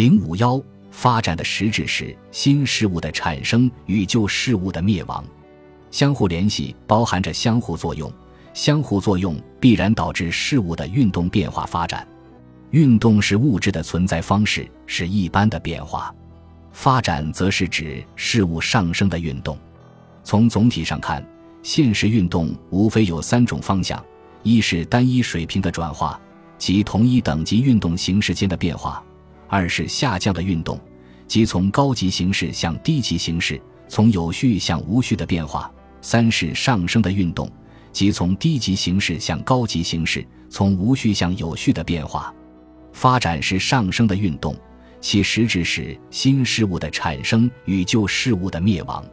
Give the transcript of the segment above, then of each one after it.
零五幺，发展的实质是新事物的产生与旧事物的灭亡。相互联系包含着相互作用，相互作用必然导致事物的运动变化发展。运动是物质的存在方式，是一般的变化；发展则是指事物上升的运动。从总体上看，现实运动无非有三种方向：一是单一水平的转化，即同一等级运动形式间的变化；二是下降的运动，即从高级形式向低级形式，从有序向无序的变化。三是上升的运动，即从低级形式向高级形式，从无序向有序的变化。发展是上升的运动，其实质是新事物的产生与旧事物的灭亡。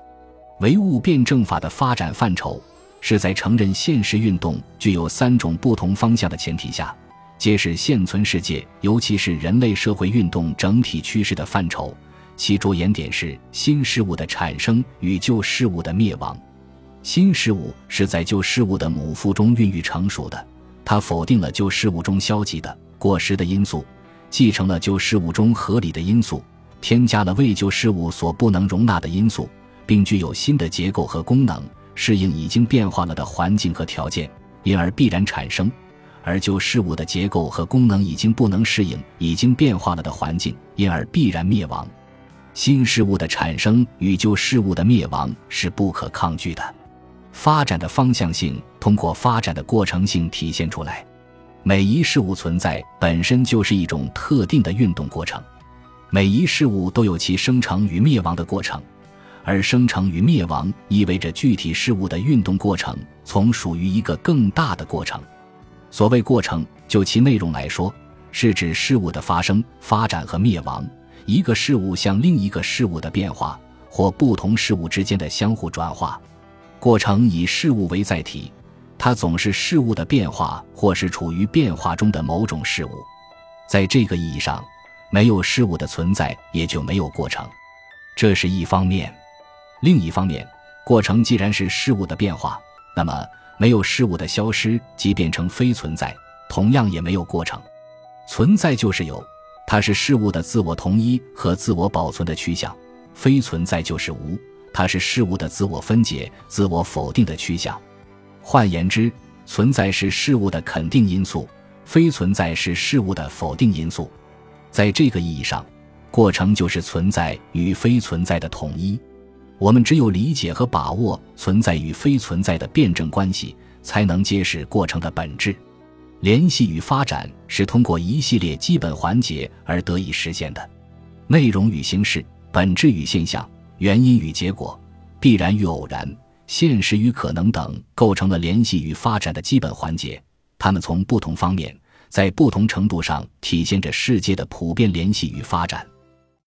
唯物辩证法的发展范畴，是在承认现实运动具有三种不同方向的前提下，揭示现存世界，尤其是人类社会运动整体趋势的范畴。其着眼点是新事物的产生与旧事物的灭亡。新事物是在旧事物的母腹中孕育成熟的，它否定了旧事物中消极的、过时的因素，继承了旧事物中合理的因素，添加了为旧事物所不能容纳的因素，并具有新的结构和功能，适应已经变化了的环境和条件，因而必然产生；而旧事物的结构和功能已经不能适应已经变化了的环境，因而必然灭亡。新事物的产生与旧事物的灭亡是不可抗拒的。发展的方向性通过发展的过程性体现出来。每一事物存在本身就是一种特定的运动过程，每一事物都有其生成与灭亡的过程，而生成与灭亡意味着具体事物的运动过程从属于一个更大的过程。所谓过程，就其内容来说，是指事物的发生、发展和灭亡，一个事物向另一个事物的变化，或不同事物之间的相互转化。过程以事物为载体，它总是事物的变化，或是处于变化中的某种事物。在这个意义上，没有事物的存在，也就没有过程。这是一方面。另一方面，过程既然是事物的变化，那么没有事物的消失即变成非存在，同样也没有过程。存在就是有，它是事物的自我同一和自我保存的趋向；非存在就是无。它是事物的自我分解、自我否定的趋向。换言之，存在是事物的肯定因素，非存在是事物的否定因素。在这个意义上，过程就是存在与非存在的统一。我们只有理解和把握存在与非存在的辩证关系，才能揭示过程的本质。联系与发展是通过一系列基本环节而得以实现的：内容与形式，本质与现象。原因与结果，必然与偶然，现实与可能等，构成了联系与发展的基本环节。它们从不同方面，在不同程度上体现着世界的普遍联系与发展。